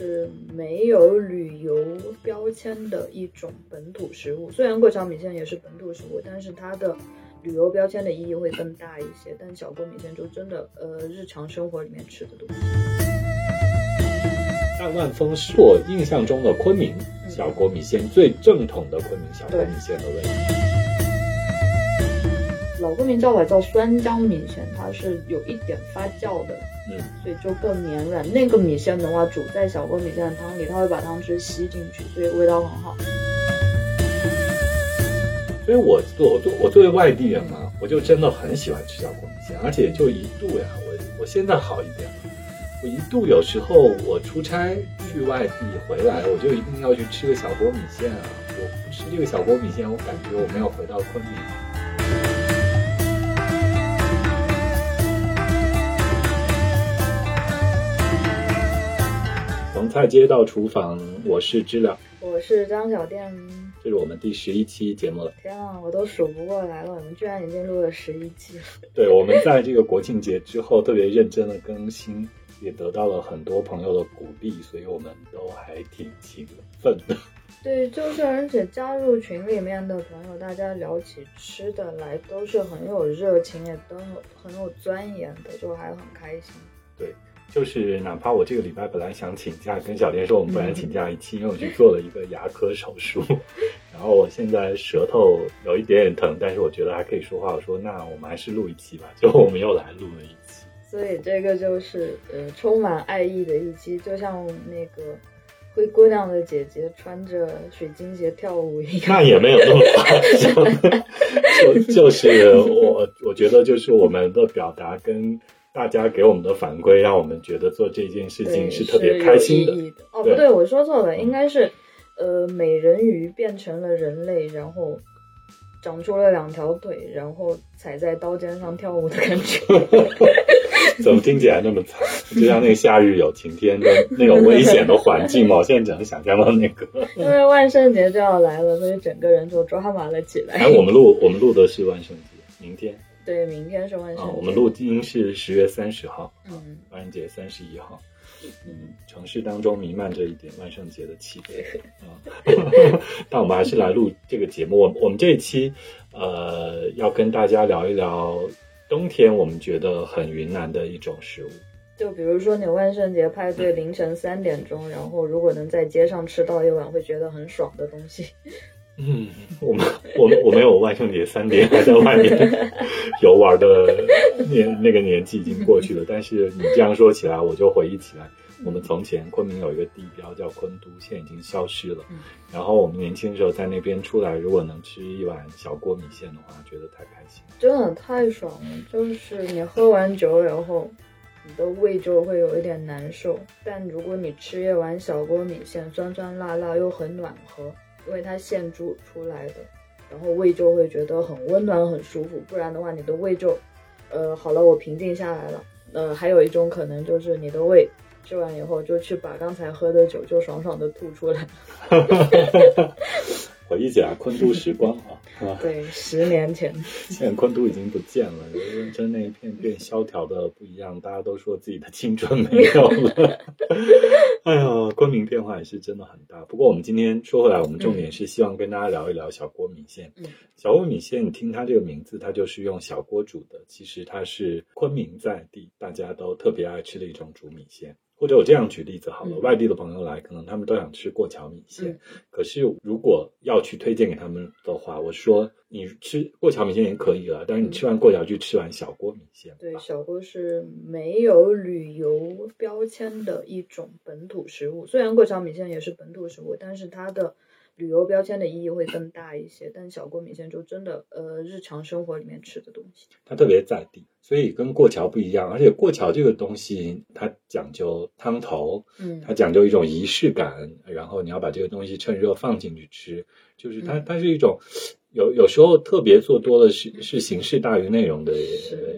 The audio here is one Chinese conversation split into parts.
是没有旅游标签的一种本土食物。虽然过桥米线也是本土食物，但是它的旅游标签的意义会更大一些。但小锅米线就真的呃日常生活里面吃的东西。但万峰是我印象中的昆明小锅米线最正统的昆明小锅米线的味道。老昆明叫法叫酸浆米线，它是有一点发酵的，嗯，所以就更绵软。那个米线的话，煮在小锅米线的汤里，它会把汤汁吸进去，所以味道很好。所以我我作我作为外地人嘛，我就真的很喜欢吃小锅米线，而且就一度呀，我我现在好一点了，我一度有时候我出差去外地回来，我就一定要去吃个小锅米线啊！我不吃这个小锅米线，我感觉我没有回到昆明。从菜街到厨房，我是知了，我是张小店。这是我们第十一期节目了。天啊，我都数不过来了，我们居然已经录了十一期了。对，我们在这个国庆节之后特别认真的更新，也得到了很多朋友的鼓励，所以我们都还挺勤奋的。对，就是而且加入群里面的朋友，大家聊起吃的来都是很有热情，也都很有钻研的，就还很开心。对。就是哪怕我这个礼拜本来想请假，跟小莲说我们本来请假一期，因为我去做了一个牙科手术，然后我现在舌头有一点点疼，但是我觉得还可以说话。我说那我们还是录一期吧，就我们又来录了一期。所以这个就是呃充满爱意的一期，就像那个灰姑娘的姐姐穿着水晶鞋跳舞一样。那也没有那么夸张，就就是我我觉得就是我们的表达跟。大家给我们的反馈，让我们觉得做这件事情是特别开心的。哦，不对，我说错了，应该是，呃，美人鱼变成了人类，然后长出了两条腿，然后踩在刀尖上跳舞的感觉。怎么听起来那么惨？就像那个夏日有晴天的那种危险的环境嘛。我现在只能想象到那个。因为万圣节就要来了，所以整个人就抓马了起来。哎，我们录我们录的是万圣节，明天。对，明天是万圣节。我们录音是十月三十号，嗯，万圣节三十一号，嗯，城市当中弥漫着一点万圣节的气氛 啊。但我们还是来录这个节目。我我们这一期，呃，要跟大家聊一聊冬天我们觉得很云南的一种食物。就比如说你万圣节派对凌晨三点钟，然后如果能在街上吃到一碗会觉得很爽的东西。嗯，我们我我没有万圣节三点还在外面游玩的年那个年纪已经过去了，但是你这样说起来，我就回忆起来，我们从前昆明有一个地标叫昆都，现在已经消失了。然后我们年轻的时候在那边出来，如果能吃一碗小锅米线的话，觉得太开心，真的太爽了。就是你喝完酒以后，你的胃就会有一点难受，但如果你吃一碗小锅米线，酸酸辣辣又很暖和。因为它现煮出来的，然后胃就会觉得很温暖、很舒服。不然的话，你的胃就，呃，好了，我平静下来了。呃，还有一种可能就是你的胃吃完以后，就去把刚才喝的酒就爽爽的吐出来。回忆起来，昆都时光啊，对，十年前，现在昆都已经不见了，认真那一片变萧条的不一样，大家都说自己的青春没有了。哎呀，昆明变化也是真的很大。不过我们今天说回来，我们重点是希望跟大家聊一聊小锅米线。小锅米线，你听它这个名字，它就是用小锅煮的，其实它是昆明在地大家都特别爱吃的一种煮米线。或者我这样举例子好了，外地的朋友来，可能他们都想吃过桥米线。可是如果要去推荐给他们的话，我说你吃过桥米线也可以了，但是你吃完过桥就吃完小锅米线。对，小锅是没有旅游标签的一种本土食物。虽然过桥米线也是本土食物，但是它的。旅游标签的意义会更大一些，但小锅米线就真的呃日常生活里面吃的东西，它特别在地，所以跟过桥不一样。而且过桥这个东西它讲究汤头，嗯，它讲究一种仪式感，然后你要把这个东西趁热放进去吃，就是它它是一种。有有时候特别做多的是是形式大于内容的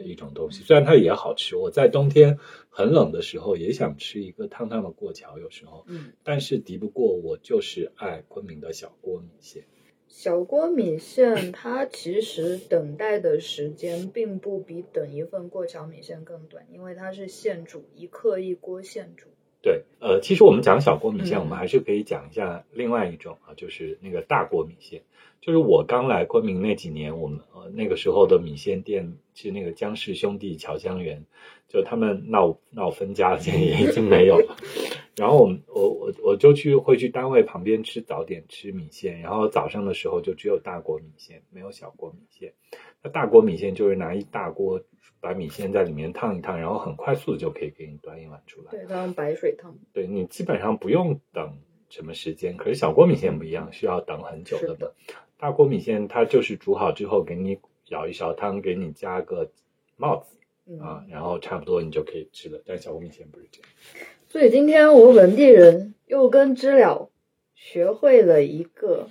一种东西，虽然它也好吃。我在冬天很冷的时候也想吃一个烫烫的过桥，有时候，嗯，但是敌不过我就是爱昆明的小锅米线。小锅米线它其实等待的时间并不比等一份过桥米线更短，因为它是现煮，一克一锅现煮。对，呃，其实我们讲小锅米线，嗯我们还是可以讲一下另外一种啊，就是那个大锅米线。就是我刚来昆明那几年，我们呃那个时候的米线店是那个江氏兄弟侨香园，就他们闹闹分家了，现在也已经没有了。然后我们我我我就去会去单位旁边吃早点吃米线，然后早上的时候就只有大锅米线，没有小锅米线。那大锅米线就是拿一大锅把米线在里面烫一烫，然后很快速的就可以给你端一碗出来。对，它用白水烫。对你基本上不用等什么时间，可是小锅米线不一样，需要等很久的是的。大锅米线它就是煮好之后给你舀一勺汤，给你加个帽子嗯啊，然后差不多你就可以吃了。但小锅米线不是这样。所以今天我本地人又跟知了学会了一个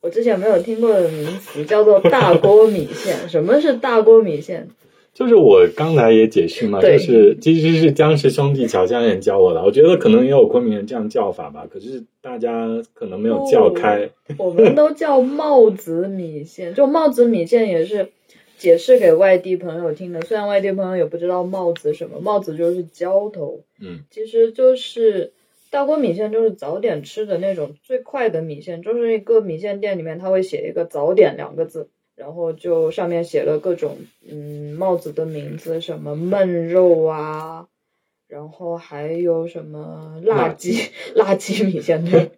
我之前没有听过的名词，叫做大锅米线。什么是大锅米线？就是我刚才也解释嘛，就是其实是江氏兄弟侨香人教我的。我觉得可能也有昆明人这样叫法吧，可是大家可能没有叫开。我们都叫帽子米线，就帽子米线也是解释给外地朋友听的。虽然外地朋友也不知道帽子什么，帽子就是浇头，嗯，其实就是大锅米线，就是早点吃的那种最快的米线，就是一个米线店里面他会写一个早点两个字。然后就上面写了各种嗯帽子的名字，什么焖肉啊，然后还有什么辣鸡辣鸡米线对，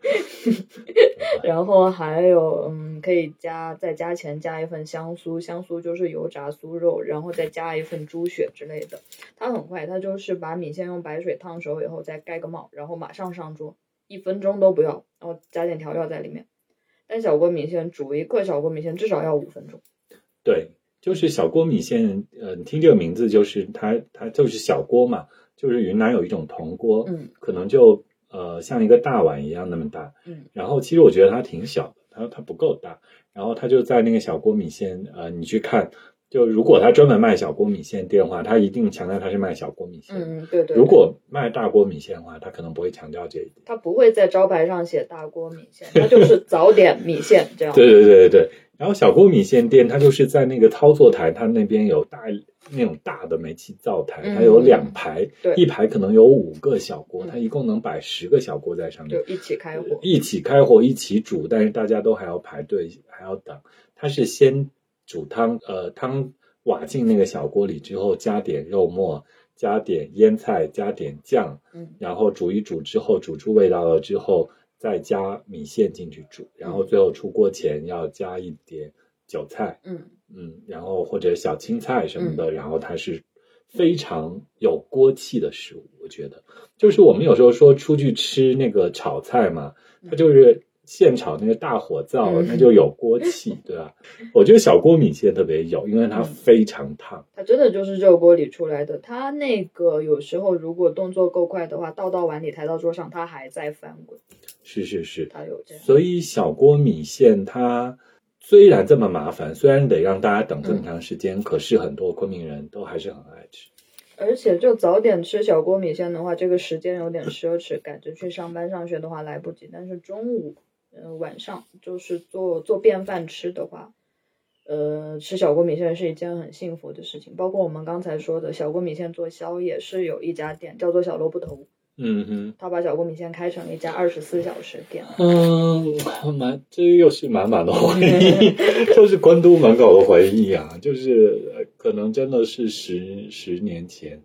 然后还有嗯可以加再加钱加一份香酥，香酥就是油炸酥肉，然后再加一份猪血之类的。它很快，它就是把米线用白水烫熟以后再盖个帽，然后马上上桌，一分钟都不要，然后加点调料在里面。但小锅米线煮一个小锅米线至少要五分钟。对，就是小锅米线。呃，你听这个名字，就是它它就是小锅嘛，就是云南有一种铜锅，嗯可能就呃像一个大碗一样那么大，嗯，然后其实我觉得它挺小的，它它不够大，然后它就在那个小锅米线，呃，你去看，就如果他专门卖小锅米线店的话，他一定强调他是卖小锅米线。嗯，对对。如果卖大锅米线的话，他可能不会强调这一点。他不会在招牌上写大锅米线，他就是早点米线这样。对对对对对。然后小锅米线店，它就是在那个操作台，它那边有大那种大的煤气灶台，它有两排，一排可能有五个小锅，嗯它一共能摆十个小锅在上面就，一起开火。一起开火一起煮，但是大家都还要排队，还要等。它是先煮汤，呃，汤瓦进那个小锅里之后，加点肉末，加点腌菜，加点酱，嗯。然后煮一煮之后，煮出味道了之后，再加米线进去煮，然后最后出锅前要加一点韭菜，嗯。嗯，然后或者小青菜什么的，然后它是非常有锅气的食物，我觉得，就是我们有时候说出去吃那个炒菜嘛，它就是现炒那个大火灶，嗯那就有锅气，对吧？我觉得小锅米线特别有，因为它非常烫。它真的就是热锅里出来的。它那个有时候如果动作够快的话，倒到碗里抬到桌上，它还在翻滚。是是是，它有这样。所以小锅米线它虽然这么麻烦，虽然得让大家等这么长时间，可是很多昆明人都还是很爱吃。而且就早点吃小锅米线的话，这个时间有点奢侈，赶着去上班上学的话来不及。但是中午，呃，晚上就是做做便饭吃的话，呃，吃小锅米线是一件很幸福的事情。包括我们刚才说的小锅米线做宵夜，是有一家店叫做小萝卜头，嗯哼。他把小锅米线开成了一家二十四小时店。嗯，满这又是满满的回忆，就是关都门口的回忆啊，就是呃可能真的是十十年前，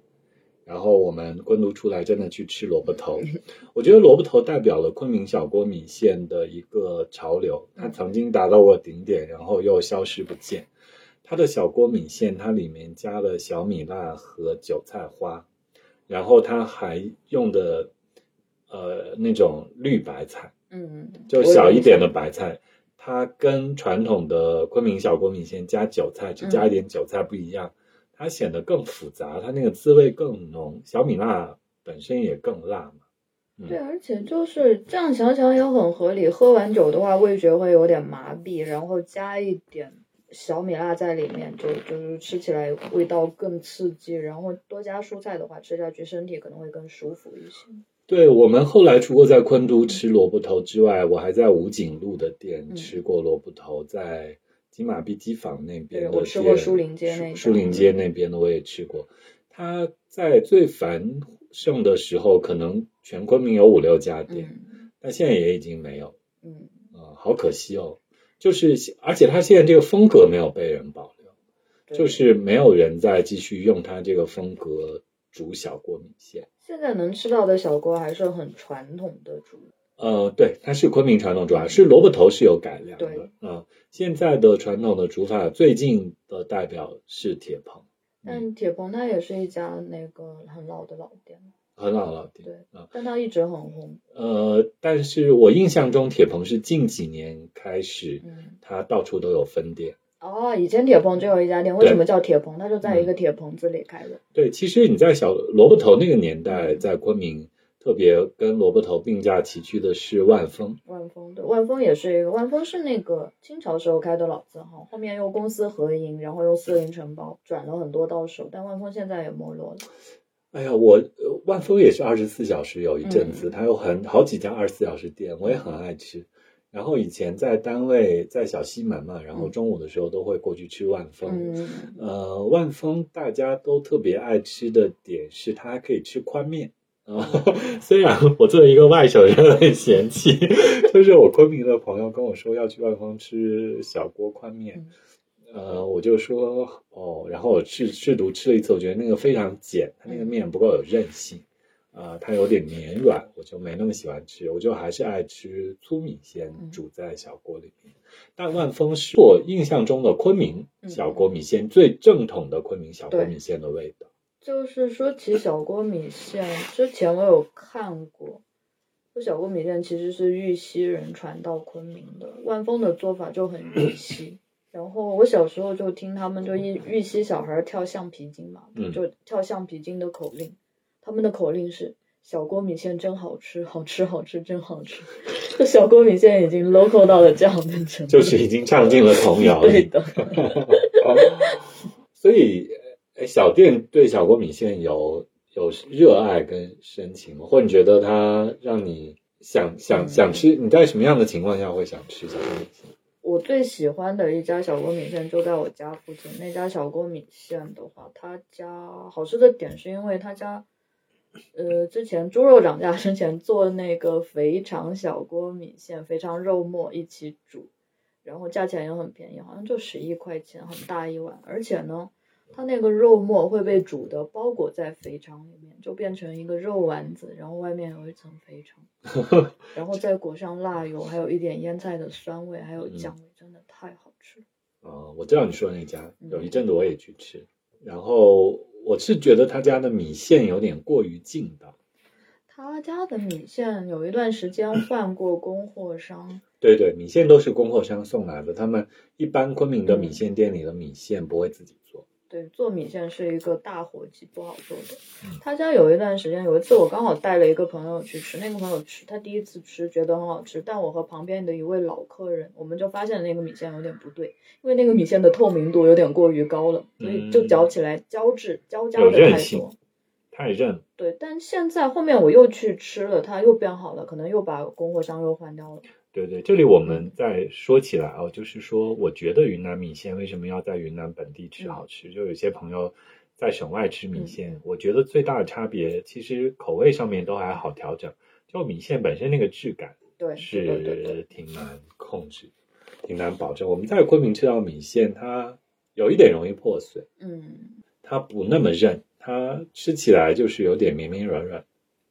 然后我们昆都出来真的去吃萝卜头，我觉得萝卜头代表了昆明小锅米线的一个潮流，它曾经达到过顶点，然后又消失不见。它的小锅米线，它里面加了小米辣和韭菜花，然后它还用的呃那种绿白菜。嗯，就小一点的白菜，它跟传统的昆明小锅米线加韭菜，只加一点韭菜不一样，它显得更复杂，它那个滋味更浓。小米辣本身也更辣嘛。嗯对，而且就是这样想想也很合理。喝完酒的话，味觉会有点麻痹，然后加一点小米辣在里面，就就是吃起来味道更刺激。然后多加蔬菜的话，吃下去身体可能会更舒服一些。对我们后来除了在昆都吃萝卜头之外，我还在武警路的店嗯吃过萝卜头，在金马碧鸡坊那边的对我吃过店书林街那林街那边的我也去过。它在最繁盛的时候，可能全昆明有五六家店，嗯但现在也已经没有，嗯，啊、好可惜哦。就是，而且它现在这个风格没有被人保留，就是没有人再继续用它这个风格煮小锅米线。现在能吃到的小锅还是很传统的煮，呃，对，它是昆明传统煮法，是萝卜头是有改良的对。嗯、现在的传统的煮法，最近的代表是铁棚，嗯，但铁棚它也是一家那个很老的老店，很老老店。对啊，但它一直很红。呃，但是我印象中铁棚是近几年开始，嗯，它到处都有分店。哦，以前铁棚只有一家店，为什么叫铁棚？它就在一个铁棚子里开的。对，其实你在小萝卜头那个年代，嗯在昆明特别跟萝卜头并驾齐驱的是万丰。万丰对，万丰也是一个，万丰是那个清朝时候开的老字号，后面又公私合营，然后又私营承包，转了很多到手，但万丰现在也没落了。哎呀，我呃万丰也是二十四小时有一阵子，嗯它有很好几家二十四小时店，我也很爱吃。然后以前在单位在小西门嘛，然后中午的时候都会过去吃万丰。嗯，呃，万丰大家都特别爱吃的点是它还可以吃宽面。啊、虽然我作为一个外省人很嫌弃，就是我昆明的朋友跟我说要去万丰吃小锅宽面，呃，我就说哦，然后我试试图吃了一次，我觉得那个非常碱，它那个面不够有韧性，啊、它有点绵软，我就没那么喜欢吃，我就还是爱吃粗米线嗯。煮在小锅里面。但万丰是我印象中的昆明小锅米线最正统的昆明小锅米线的味道。就是说起小锅米线，之前我有看过，说小锅米线其实是玉溪人传到昆明的，万丰的做法就很玉溪。然后我小时候就听他们就玉玉溪小孩跳橡皮筋嘛，嗯就跳橡皮筋的口令，他们的口令是小锅米线真好吃，好吃好吃真好吃。这小锅米线已经 local 到了这样的程度，就是已经唱进了童谣里。对的。所以，哎，小店对小锅米线有有热爱跟深情吗？或者你觉得它让你想想嗯想吃？你在什么样的情况下会想吃小锅米线？我最喜欢的一家小锅米线就在我家附近。那家小锅米线的话，他家好吃的点是因为他家，呃，之前猪肉涨价之前做那个肥肠小锅米线，肥肠肉末一起煮，然后价钱也很便宜，好像就十一块钱，很大一碗。而且呢，它那个肉末会被煮的包裹在肥肠里面，就变成一个肉丸子，然后外面有一层肥肠。然后再裹上辣油，还有一点腌菜的酸味，还有酱味，真的太好吃了。啊、我知道你说的那家，嗯有一阵子我也去吃，然后我是觉得他家的米线有点过于劲道。他家的米线有一段时间 换过供货商，对对，米线都是供货商送来的，他们一般昆明的米嗯线店里的米线不会自己做。对，做米线是一个大活计，不好做的嗯。他家有一段时间，有一次我刚好带了一个朋友去吃，那个朋友吃，他第一次吃觉得很好吃，但我和旁边的一位老客人，我们就发现那个米线有点不对，因为那个米线的透明度有点过于高了，所以就嚼起来胶质胶胶的太多。太韧，对，但现在后面我又去吃了，它又变好了，可能又把供货商又换掉了。对对，这里我们再说起来哦，就是说，我觉得云南米线为什么要在云南本地吃好吃？就有些朋友在省外吃米线，我觉得最大的差别其实口味上面都还好调整，就米线本身那个质感对，是挺难控制，挺难保证。我们在昆明吃到米线，它有一点容易破碎，嗯，它不那么韧，它吃起来就是有点绵绵软软。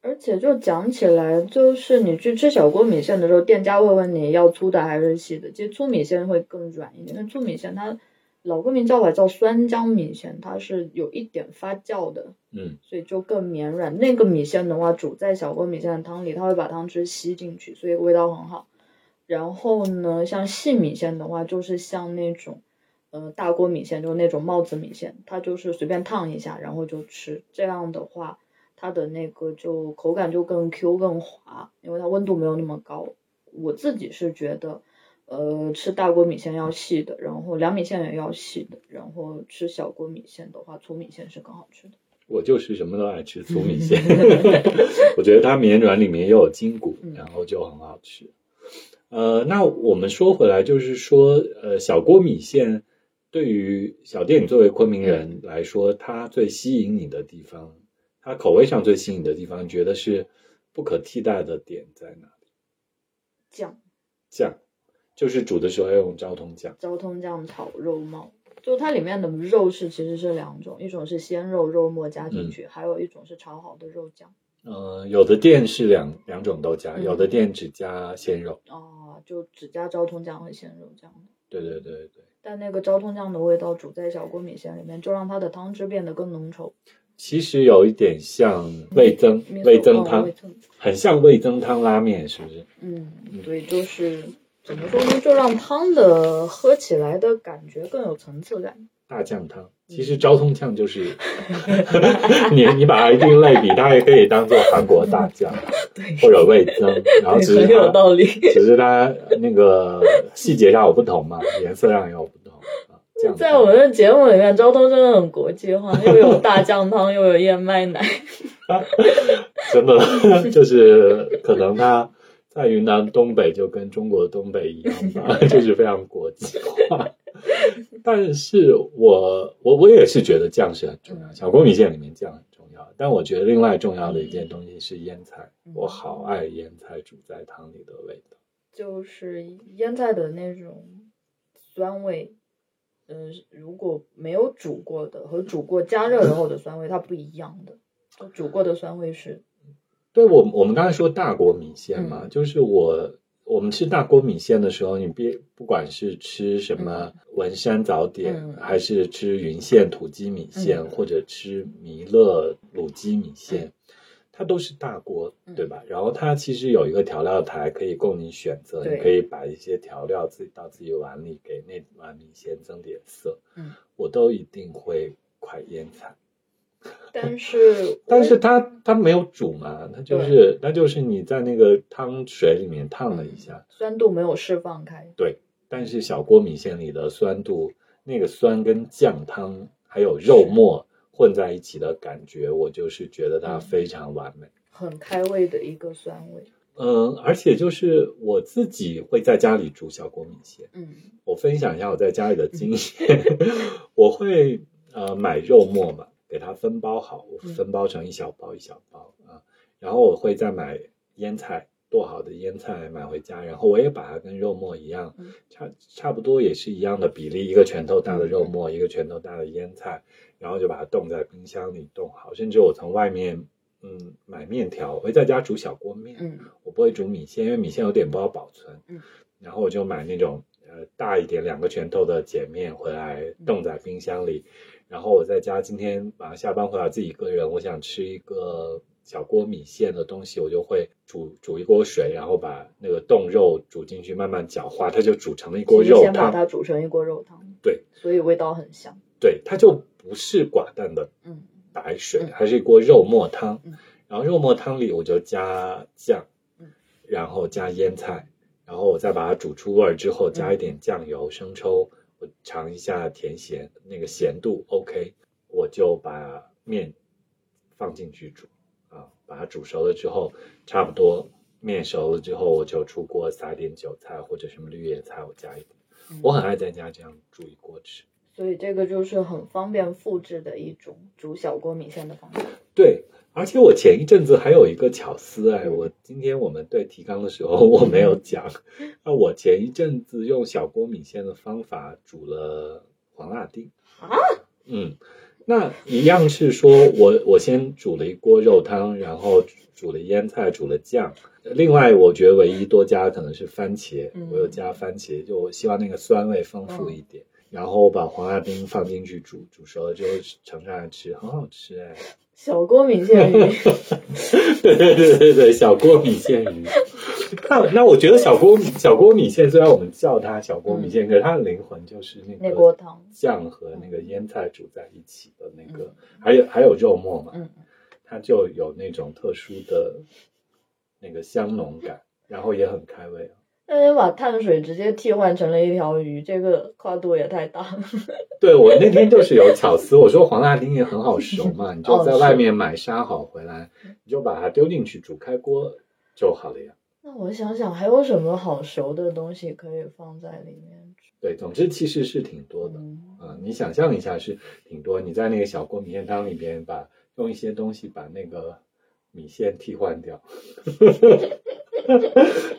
而且就讲起来，就是你去吃小锅米线的时候，店家会问你要粗的还是细的。其实粗米线会更软一点，因为粗米线它老昆明叫法叫酸浆米线，它是有一点发酵的，嗯，所以就更绵软。那个米线的话，煮在小锅米线的汤里，它会把汤汁吸进去，所以味道很好。然后呢，像细米线的话，就是像那种，呃，大锅米线，就是那种帽子米线，它就是随便烫一下，然后就吃。这样的话，它的那个就口感就更 Q 更滑，因为它温度没有那么高。我自己是觉得，呃，吃大锅米线要细的，然后凉米线也要细的，然后吃小锅米线的话，粗米线是更好吃的。我就是什么都爱吃粗米线，我觉得它绵软，里面又有筋骨，嗯然后就很好吃。呃，那我们说回来，就是说，呃，小锅米线对于小店，你作为昆明人来说，它最吸引你的地方，它口味上最吸引的地方，你觉得是不可替代的点在哪里？酱，酱，就是煮的时候要用昭通酱。昭通酱炒肉末，就它里面的肉是其实是两种，一种是鲜肉肉末加进去，还有一种是炒好的肉酱。呃，有的店是两两种都加，嗯有的店只加鲜肉。哦，就只加昭通酱和鲜肉酱。对对对对，但那个昭通酱的味道煮在小锅米线里面，就让它的汤汁变得更浓稠。其实有一点像味增味增汤很像味增汤拉面，是不是？嗯，对，就是怎么说呢，就让汤的喝起来的感觉更有层次感。大酱汤，其实昭通酱就是 你你把它一定类比，它也可以当做韩国大酱 对或者味增，然后只是很有道理。只是它那个细节上有不同嘛，颜色上也有不同在我们的节目里面，昭通真的很国际化，又有大酱汤，又有燕麦奶。真的就是可能他在云南东北就跟中国东北一样吧，就是非常国际化。但是我我我也是觉得酱是很重要，小锅米线里面酱很重要。但我觉得另外重要的一件东西是腌菜，我好爱腌菜煮在汤里的味道。就是腌菜的那种酸味，呃，如果没有煮过的和煮过加热了后的酸味，它不一样的。就煮过的酸味是，对我我们刚才说大锅米线嘛，嗯就是我我们吃大锅米线的时候，你别不管是吃什么文山早点，嗯还是吃云县土鸡米线，嗯或者吃弥勒卤鸡米线，它都是大锅，嗯对吧？然后它其实有一个调料台可以供你选择，你可以把一些调料自己到自己碗里，给那碗米线增点色。嗯，我都一定会快腌菜。但是 但是它它没有煮嘛，它就是它就是你在那个汤水里面烫了一下，酸度没有释放开。对。但是小锅米线里的酸度，那个酸跟酱汤还有肉末混在一起的感觉，我就是觉得它非常完美。很开胃的一个酸味，嗯，而且就是我自己会在家里煮小锅米线，嗯。我分享一下我在家里的经验，我会呃买肉末嘛，给它分包好，我分包成一小包一小包啊，然后我会再买腌菜，剁好的腌菜买回家，然后我也把它跟肉末一样嗯，差差不多也是一样的比例，一个拳头大的肉末，一个拳头大的腌菜，然后就把它冻在冰箱里冻好，甚至我从外面嗯买面条，我会在家煮小锅面，嗯。我不会煮米线，因为米线有点不好保存。嗯，然后我就买那种呃大一点两个拳头的碱面回来冻在冰箱里，然后我在家今天晚上下班回来自己一个人，我想吃一个小锅米线的东西，我就会煮煮一锅水，然后把那个冻肉煮进去，慢慢搅化，它就煮成了一锅肉汤先把。它煮成一锅肉汤，对，所以味道很香。对，它就不是寡淡的嗯白水，嗯还是一锅肉末汤。嗯然后肉末汤里我就加酱，嗯然后加腌菜，然后我再把它煮出味儿之后，加一点酱油、生抽，我尝一下甜咸，那个咸度 OK，我就把面放进去煮啊，把它煮熟了之后，差不多面熟了之后，我就出锅撒点韭菜或者什么绿叶菜，我加一点。嗯我很爱在家这样煮一锅吃。所以这个就是很方便复制的一种煮小锅米线的方法。对，而且我前一阵子还有一个巧思哎，嗯我今天我们对提纲的时候我没有讲，那我前一阵子用小锅米线的方法煮了黄辣丁啊，嗯，那一样是说我我先煮了一锅肉汤，然后煮了腌菜，煮了酱。另外，我觉得唯一多加可能是番茄，嗯我有加番茄，就我希望那个酸味丰富一点。然后把黄辣丁放进去煮，煮熟了之后盛上来吃，很好吃哎。小锅米线鱼，对对对对对，小锅米线鱼。那那我觉得小锅小锅米线，虽然我们叫它小锅米线，可是它的灵魂就是那那个锅汤。酱和那个腌菜煮在一起的那个，嗯还有还有肉末嘛，嗯，它就有那种特殊的那个香浓感，然后也很开胃。那你把碳水直接替换成了一条鱼，这个跨度也太大了。对我那天就是有巧思，我说黄辣丁也很好熟嘛，你就在外面买杀好回来，你就把它丢进去煮开锅就好了呀。那我想想，还有什么好熟的东西可以放在里面？对，总之其实是挺多的。嗯啊、你想象一下是挺多，你在那个小锅米线汤里边把用一些东西把那个米线替换掉。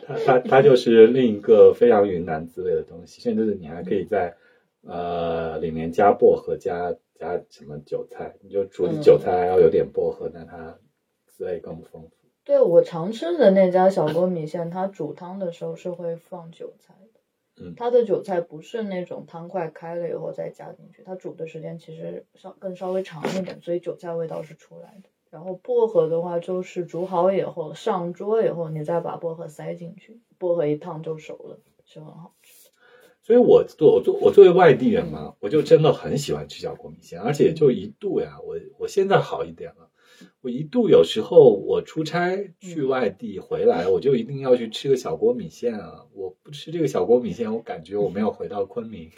它它它就是另一个非常云南滋味的东西，甚至你还可以在呃里面加薄荷，加加什么韭菜，你就煮嗯韭菜还要有点薄荷，但它滋味更丰富。对我常吃的那家小锅米线，它煮汤的时候是会放韭菜的。嗯它的韭菜不是那种汤快开了以后再加进去，它煮的时间其实稍更稍微长一点，所以韭菜味道是出来的。然后薄荷的话，就是煮好以后上桌以后，你再把薄荷塞进去，薄荷一烫就熟了，是很好吃。所以我作我作我作为外地人嘛，我就真的很喜欢吃小锅米线，而且就一度呀，我我现在好一点了。我一度有时候我出差去外地回来，我就一定要去吃个小锅米线啊！我不吃这个小锅米线，我感觉我没有回到昆明，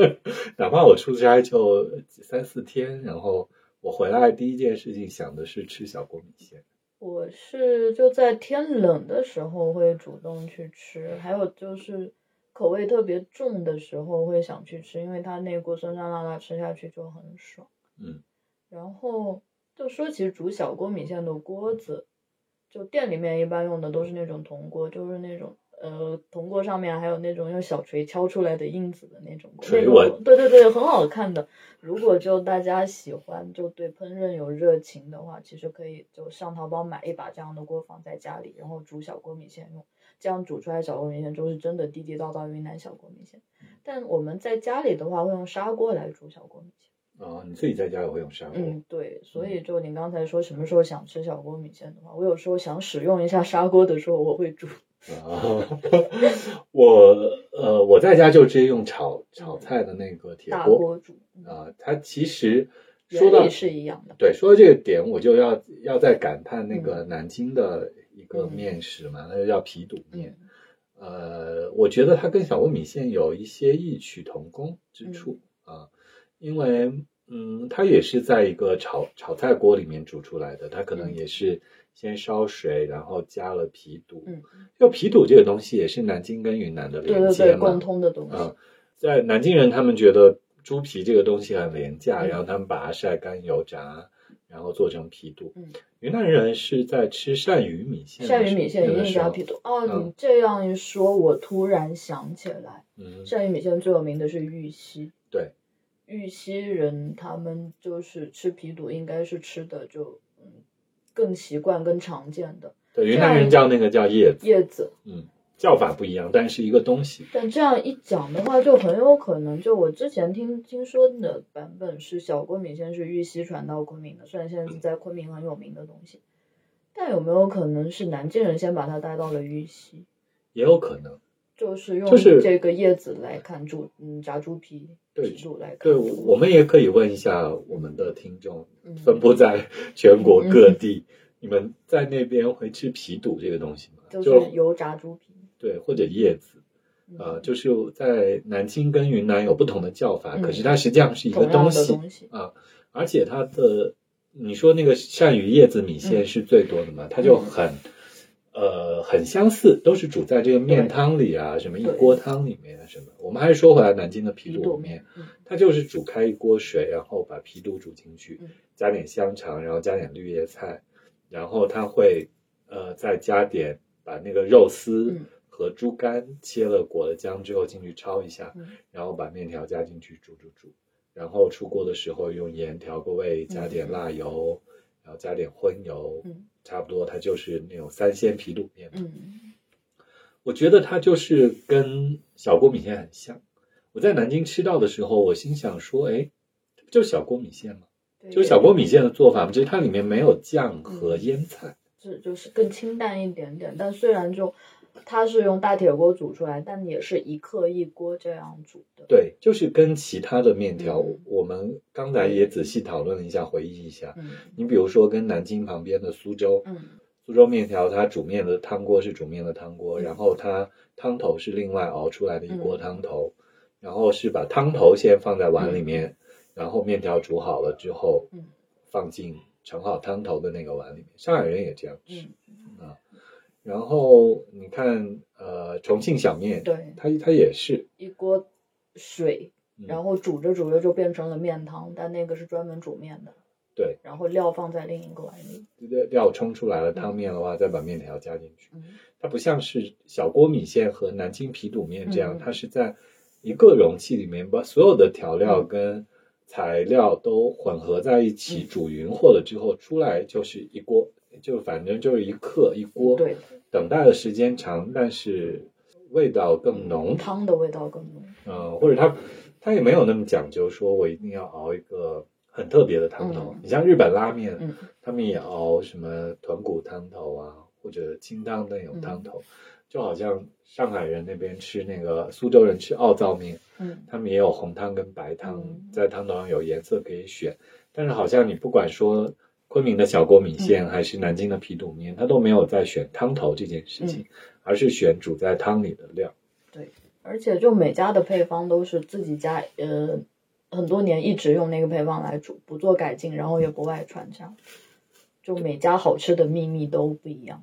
哪怕我出差就三四天，然后我回来第一件事情想的是吃小锅米线。我是就在天冷的时候会主动去吃，还有就是口味特别重的时候会想去吃，因为它那锅酸酸辣辣吃下去就很爽。嗯，然后就说起煮小锅米线的锅子，就店里面一般用的都是那种铜锅，就是那种呃铜锅上面还有那种用小锤敲出来的印子的那种锅，对对对，很好看的。如果就大家喜欢，就对烹饪有热情的话，其实可以就上淘宝买一把这样的锅放在家里，然后煮小锅米线用。这样煮出来小锅米线就是真的地地道道云南小锅米线。但我们在家里的话，会用砂锅来煮小锅米线。啊，你自己在家也会用砂锅？嗯，对，所以就您刚才说什么时候想吃小锅米线的话，我有时候想使用一下砂锅的时候，我会煮。啊，我呃我在家就直接用炒炒菜的那个铁锅锅煮，嗯啊，它其实说理是一样的。对，说到这个点，我就要要再感叹那嗯个南京的一个面食嘛，那就叫皮肚面。嗯呃，我觉得它跟小锅米线有一些异曲同工之处、啊，因为嗯，它也是在一个炒炒菜锅里面煮出来的，它可能嗯也是先烧水，然后加了皮肚。嗯，就皮肚这个东西也是南京跟云南的连接嘛，共通的东西。啊，在南京人他们觉得猪皮这个东西很廉价，嗯然后他们把它晒干油炸，然后做成皮肚。嗯云南人是在吃鳝鱼米线鳝鱼米线一定加皮肚。哦，嗯你这样一说，我突然想起来，嗯，鳝鱼米线最有名的是玉溪。对，玉溪人他们就是吃皮肚，应该是吃的就嗯更习惯、更常见的对，云南人叫那个叫叶子，叶子。嗯，叫法不一样，但是一个东西。但这样一讲的话，就很有可能，就我之前听听说的版本是小锅米线是玉溪传到昆明的，虽然现在是在昆明很有名的东西，但有没有可能是南京人先把它带到了玉溪，也有可能，就是用就是这个叶子来看猪，嗯，炸猪皮对皮肚来看对，我们也可以问一下我们的听众，嗯分布在全国各地，你们在那边会吃皮肚这个东西吗？就是油炸猪皮，对，或者叶子。呃，嗯就是在南京跟云南有不同的叫法，嗯可是它实际上是一个东西，啊，而且它的你说那个鳝鱼叶子米线嗯是最多的嘛，它就很呃很相似，都是煮在这个面汤里啊，什么一锅汤里面啊什么。我们还是说回来南京的皮皮肚肚面它就是煮开一锅水，然后把皮肚煮进去嗯，加点香肠，然后加点绿叶菜，然后它会呃再加点把那个肉丝嗯。和猪肝切了裹了浆之后进去焯一下，嗯。然后把面条加进去煮煮煮，然后出锅的时候用盐调个味，加点辣油，然后加点荤油，嗯差不多它就是那种三鲜皮肚面。嗯我觉得它就是跟小锅米线很像。我在南京吃到的时候，我心想说，哎，这不就是小锅米线吗？对就是小锅米线的做法，只是它里面没有酱和腌菜。是就是更清淡一点点，但虽然就它是用大铁锅煮出来，但也是一克一锅这样煮的。对，就是跟其他的面条，嗯我们刚才也仔细讨论了一下，回忆一下。嗯你比如说跟南京旁边的苏州，嗯苏州面条它煮面的汤锅是煮面的汤锅，嗯然后它汤头是另外熬出来的一锅汤头，然后是把汤头先放在碗里面，然后面条煮好了之后，嗯放进盛好汤头的那个碗里面。上海人也这样吃。嗯，然后你看，呃，重庆小面，对，它它也是，一锅水，嗯然后煮着煮着就变成了面汤，但那个是专门煮面的。对，然后料放在另一个碗里。料料冲出来了，汤面的话再把面条加进去。嗯它不像是小锅米线和南京皮肚面这样，嗯它是在一个容器里面把所有的调料跟材料都混合在一起，嗯煮匀和了之后出来就是一锅，就反正就是一克一锅。，对，等待的时间长，但是味道更浓。汤的味道更浓。嗯、或者它它也没有那么讲究，说我一定要熬一个很特别的汤头。嗯你像日本拉面，嗯他们也熬什么豚骨汤头啊，或者清汤那种汤头，就好像上海人那边吃那个苏州人吃奥灶面，嗯他们也有红汤跟白汤，嗯在汤头上有颜色可以选。但是好像你不管说昆明的小锅米线、嗯还是南京的皮肚面，它都没有在选汤头这件事嗯情，而是选煮在汤里的料。对而且就每家的配方都是自己家，呃，很多年一直用那个配方来煮，不做改进，然后也不外传，这样。就每家好吃的秘密都不一样。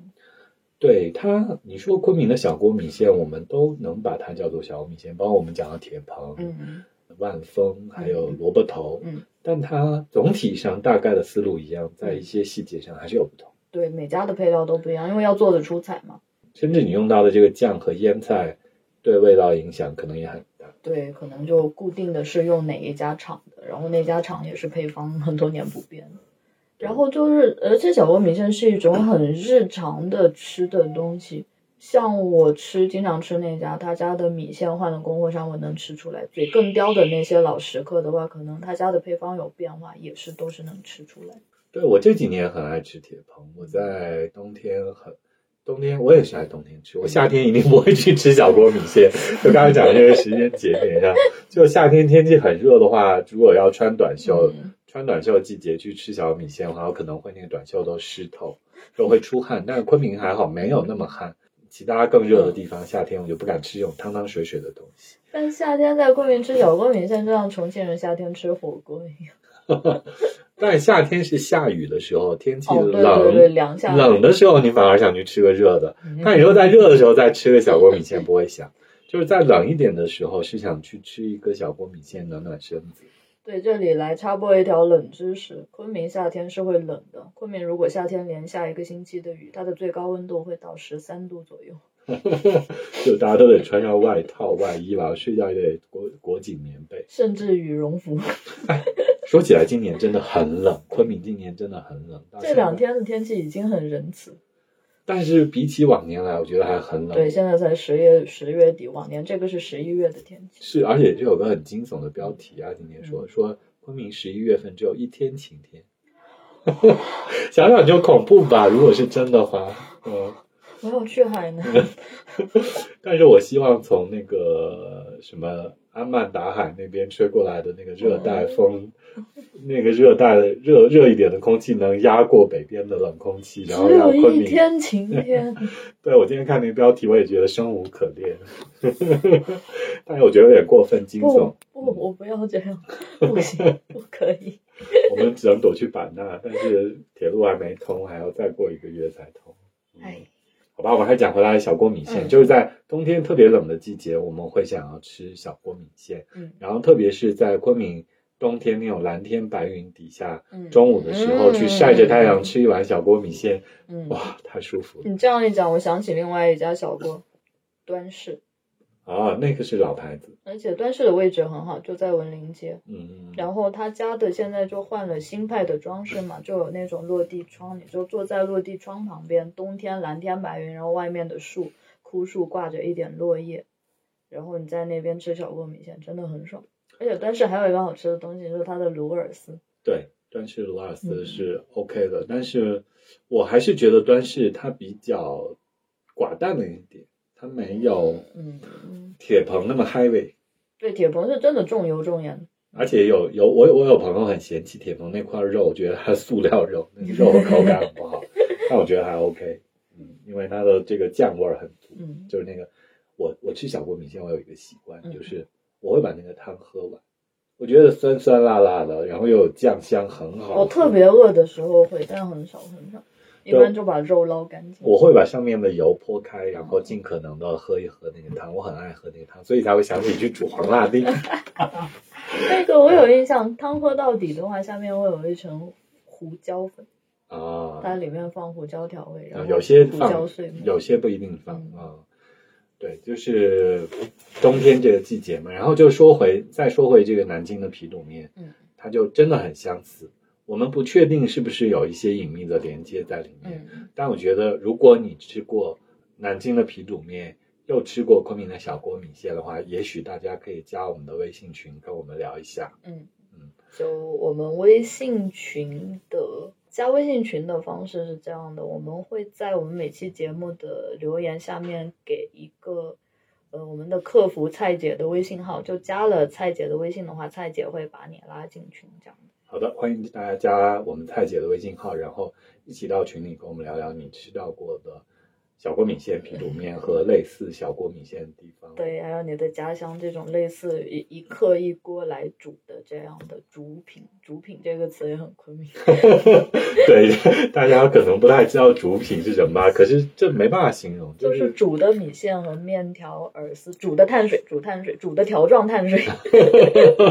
对它，你说昆明的小锅米线，我们都能把它叫做小锅米线，包括我们讲的铁棚、嗯万丰，还有萝卜头，嗯，但它总体上大概的思路一样，在一些细节上还是有不同。对，每家的配料都不一样，因为要做的出彩嘛。甚至你用到的这个酱和腌菜，对味道影响可能也很大。对，可能就固定的是用哪一家厂的，然后那家厂也是配方很多年不变。然后就是，而且小锅米线是一种很日常的吃的东西。像我吃经常吃那家，他家的米线换了供货商，我能吃出来。嘴更刁的那些老食客的话，可能他家的配方有变化，也是都是能吃出来。对我这几年很爱吃铁棚，我在冬天很。冬天我也是爱冬天吃，我夏天一定不会去吃小锅米线。就刚才讲的这个时间节点上，就夏天天气很热的话，如果要穿短袖，嗯穿短袖季节去吃小米线的话，我可能会那个短袖都湿透，就会出汗。但是昆明还好，没有那么汗。其他更热的地方，夏天我就不敢吃这种汤汤水水的东西。但夏天在昆明吃小锅米线，就像重庆人夏天吃火锅一样。但夏天是下雨的时候，天气哦，冷，对对对，凉下来冷的时候你反而想去吃个热的。嗯但你说在热的时候再吃个小锅米线，不会想。就是在冷一点的时候，是想去吃一个小锅米线暖暖身子。对，这里来插播一条冷知识：昆明夏天是会冷的。昆明如果夏天连下一个星期的雨，它的最高温度会到十三度左右。就大家都得穿上外套、外衣，了睡觉也得裹裹紧棉被。甚至羽绒服。说起来，今年真的很冷，昆明今年真的很冷。到这两天的天气已经很仁慈。但是比起往年来，我觉得还很冷。对，现在才十月十月底，往年这个是十一月的天气。是，而且这有个很惊悚的标题啊，今天说、嗯说昆明十一月份只有一天晴天，想想就恐怖吧。如果是真的话，嗯，我要去海南。但是我希望从那个什么安曼达海那边吹过来的那个热带风，那个热带的热热一点的空气能压过北边的冷空气，然后只有昆明。天晴天。对我今天看那个标题，我也觉得生无可恋，但是我觉得有点过分惊悚不。不，我不要这样，不行，不可以。我们只能躲去版纳，但是铁路还没通，还要再过一个月才通。嗯哎，好吧，我们还讲回来小锅米线，嗯就是在冬天特别冷的季节，我们会想要吃小锅米线，嗯然后特别是在昆明冬天那种蓝天白云底下，嗯中午的时候去晒着太阳吃一碗小锅米线，嗯，哇，太舒服了你这样一讲，我想起另外一家小锅，端氏，啊！那个是老牌子，而且端氏的位置很好，就在文林街。嗯，然后他家的现在就换了新派的装饰嘛，就有那种落地窗，你就坐在落地窗旁边，冬天蓝天白云，然后外面的树枯树挂着一点落叶，然后你在那边吃小锅米线，真的很爽。而且端氏还有一个好吃的东西，就是它的鲁尔丝。对，端氏鲁尔斯嗯是 OK 的，但是我还是觉得端氏它比较寡淡了一点，它没有嗯嗯，铁棚那么 heavy。对，铁棚是真的重油重盐。而且有有我有我有朋友很嫌弃铁棚那块肉，我觉得它塑料肉，那个肉口感很不好，但我觉得还 OK，嗯，因为它的这个酱味儿很足，嗯就是那个我我吃小锅米线，我有一个习惯，嗯就是我会把那个汤喝完，我觉得酸酸辣辣的，然后又有酱香，很好。我特别饿的时候会，但很少很少，一般就把肉捞干净。我会把上面的油泼开，然后尽可能的喝一喝那个汤，我很爱喝那个汤，所以才会想起去煮黄辣丁。那个我有印象，汤喝到底的话，下面会有一层胡椒粉，啊，它里面放胡椒调味，然后有些胡椒放碎，有些不一定放嗯啊。对，就是冬天这个季节嘛。然后就说回，再说回这个南京的皮肚面，嗯它就真的很相似。我们不确定是不是有一些隐秘的连接在里面，嗯但我觉得如果你吃过南京的皮肚面，又吃过昆明的小锅米线的话，也许大家可以加我们的微信群跟我们聊一下。嗯嗯，就我们微信群的加微信群的方式是这样的，我们会在我们每期节目的留言下面给一个呃我们的客服蔡姐的微信号，就加了蔡姐的微信的话，蔡姐会把你拉进群，这样。好的，欢迎大家加我们蔡姐的微信号，然后一起到群里跟我们聊聊你吃到过的小锅米线、皮肚面和类似小锅米线的地方。对，还有你的家乡这种类似一一客一锅来煮的这样的主品，主品这个词也很昆明。对，大家可能不太知道主品是什么吧？可是这没办法形容，就就是是煮的米线和面条、饵丝，煮的碳水，煮碳水，煮的条状碳水。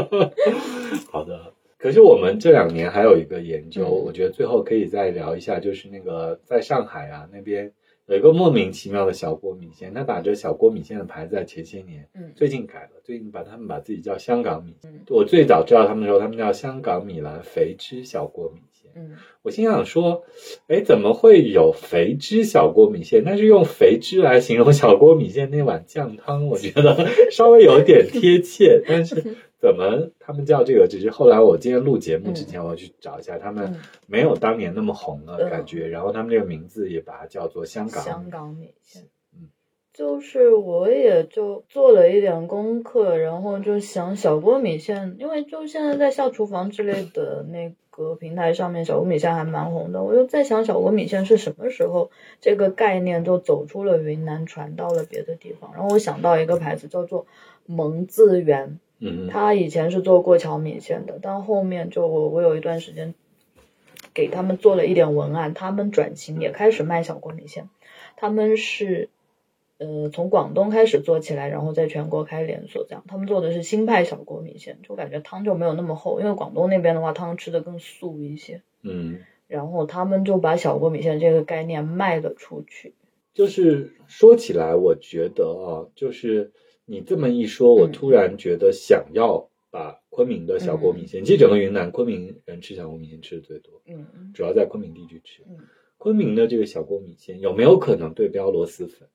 好的。可是我们这两年还有一个研究，嗯我觉得最后可以再聊一下，就是那个在上海啊那边有一个莫名其妙的小锅米线，他打着小锅米线的牌子，在前些年嗯最近改了，最近把他们把自己叫香港米我最早知道他们的时候，他们叫香港米兰肥汁小锅米线。嗯我心想说，哎，怎么会有肥汁小锅米线？但是用肥汁来形容小锅米线那碗酱汤，我觉得 稍微有点贴切。但是怎么他们叫这个？只是后来我今天录节目之前，我去找一下，他们嗯，没有当年那么红的嗯感觉。然后他们这个名字也把它叫做香港。香港米线。嗯就是我也就做了一点功课，然后就想小锅米线，因为就现在在校厨房之类的那个平台上面，小锅米线还蛮红的。我就在想，小锅米线是什么时候这个概念就走出了云南，传到了别的地方。然后我想到一个牌子叫做蒙自源，嗯嗯他以前是做过桥米线的，但后面就我我有一段时间给他们做了一点文案，他们转型也开始卖小锅米线。他们是呃从广东开始做起来，然后在全国开连锁，这样他们做的是新派小锅米线，就感觉汤就没有那么厚，因为广东那边的话汤吃的更素一些。嗯，然后他们就把小锅米线这个概念卖了出去。就是说起来，我觉得啊，就是你这么一说，我嗯突然觉得想要把昆明的小锅米线，其实整个云南昆明人吃小锅米线吃的最多，嗯主要在昆明地区吃。嗯昆明的这个小锅米线有没有可能对标螺蛳粉？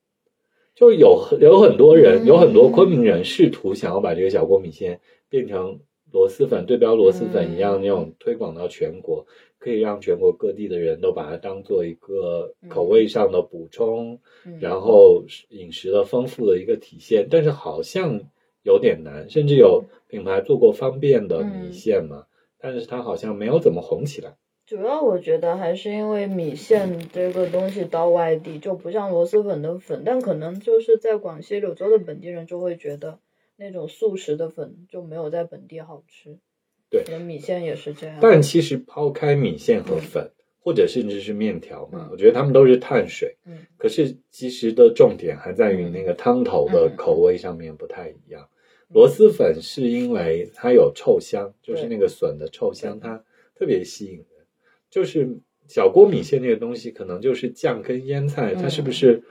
就有有很多人，嗯有很多昆明人试图想要把这个小锅米线变成螺蛳粉，对标螺蛳粉一样那种推广到全国，可以让全国各地的人都把它当做一个口味上的补充，嗯，然后饮食的丰富的一个体现。但是好像有点难，甚至有品牌做过方便的米线嘛，但是它好像没有怎么红起来。主要我觉得还是因为米线这个东西到外地就不像螺蛳粉的粉，但可能就是在广西柳州的本地人就会觉得那种速食的粉就没有在本地好吃。对可能米线也是这样。但其实抛开米线和粉，或者甚至是面条嘛嗯，我觉得它们都是碳水。嗯可是其实的重点还在于那个汤头的嗯口味上面不太一样。螺蛳粉是因为它有臭香，就是那个笋的臭香，它特别吸引人。就是小锅米线这个东西，可能就是酱跟腌菜，它是不是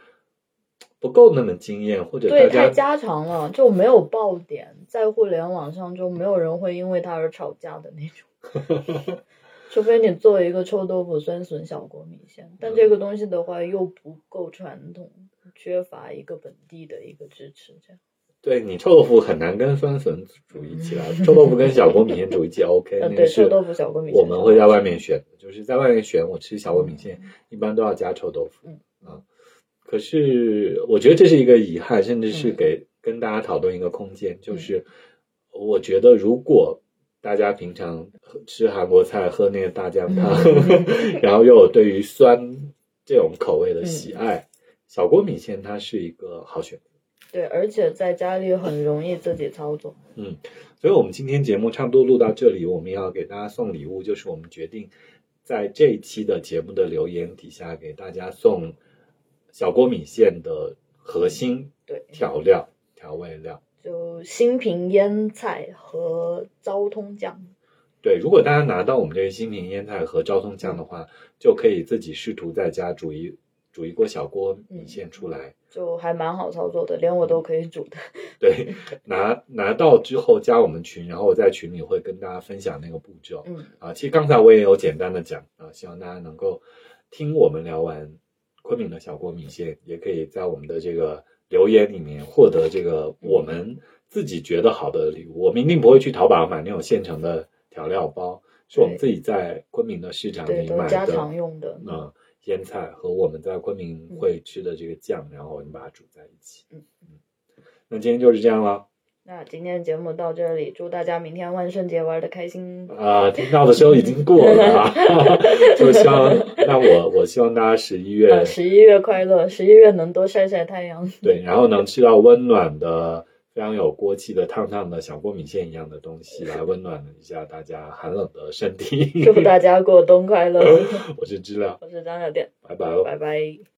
不够那么惊艳，或者对，太家常了，就没有爆点，在互联网上就没有人会因为它而吵架的那种。除非你做一个臭豆腐酸笋小锅米线，但这个东西的话又不够传统，缺乏一个本地的一个支持，这样。对你臭豆腐很难跟酸笋煮一起来，臭豆腐跟小锅米线煮一起 OK，那个是臭豆腐小锅米线我们会在外面选的，就是在外面选，我吃小锅米线一般都要加臭豆腐。嗯啊，可是我觉得这是一个遗憾，甚至是嗯给跟大家讨论一个空间，就是我觉得如果大家平常吃韩国菜喝那个大酱汤，嗯 然后又有对于酸这种口味的喜爱，小锅米线它是一个好选择。对，而且在家里很容易自己操作。嗯所以，我们今天节目差不多录到这里，我们要给大家送礼物，就是我们决定在这一期的节目的留言底下给大家送小锅米线的核心对，调料、调味料。就新平腌菜和昭通酱。对，如果大家拿到我们这个新平腌菜和昭通酱的话，就可以自己试图在家煮一煮一锅小锅米线出来。就还蛮好操作的，连我都可以煮的。对，拿拿到之后加我们群，然后我在群里会跟大家分享那个步骤。嗯，啊，其实刚才我也有简单的讲啊，希望大家能够听我们聊完昆明的小锅米线，也可以在我们的这个留言里面获得这个我们自己觉得好的礼物。我们一定不会去淘宝买那种现成的调料包，是我们自己在昆明的市场，里买都家。常用的。嗯，腌菜和我们在昆明会吃的这个酱，然后你把它煮在一起。嗯嗯那今天就是这样了。那今天的节目到这里，祝大家明天万圣节玩的开心。啊、听到的时候已经过了啊，就希望那我我希望大家十一月、呃，十一月快乐，十一月能多晒晒太阳。对，然后能吃到温暖的、非常有锅气的、烫烫的小锅米线一样的东西，来温暖一下大家寒冷的身体。祝大家过冬快乐。我是知了，我是张小店，拜拜喽。拜拜。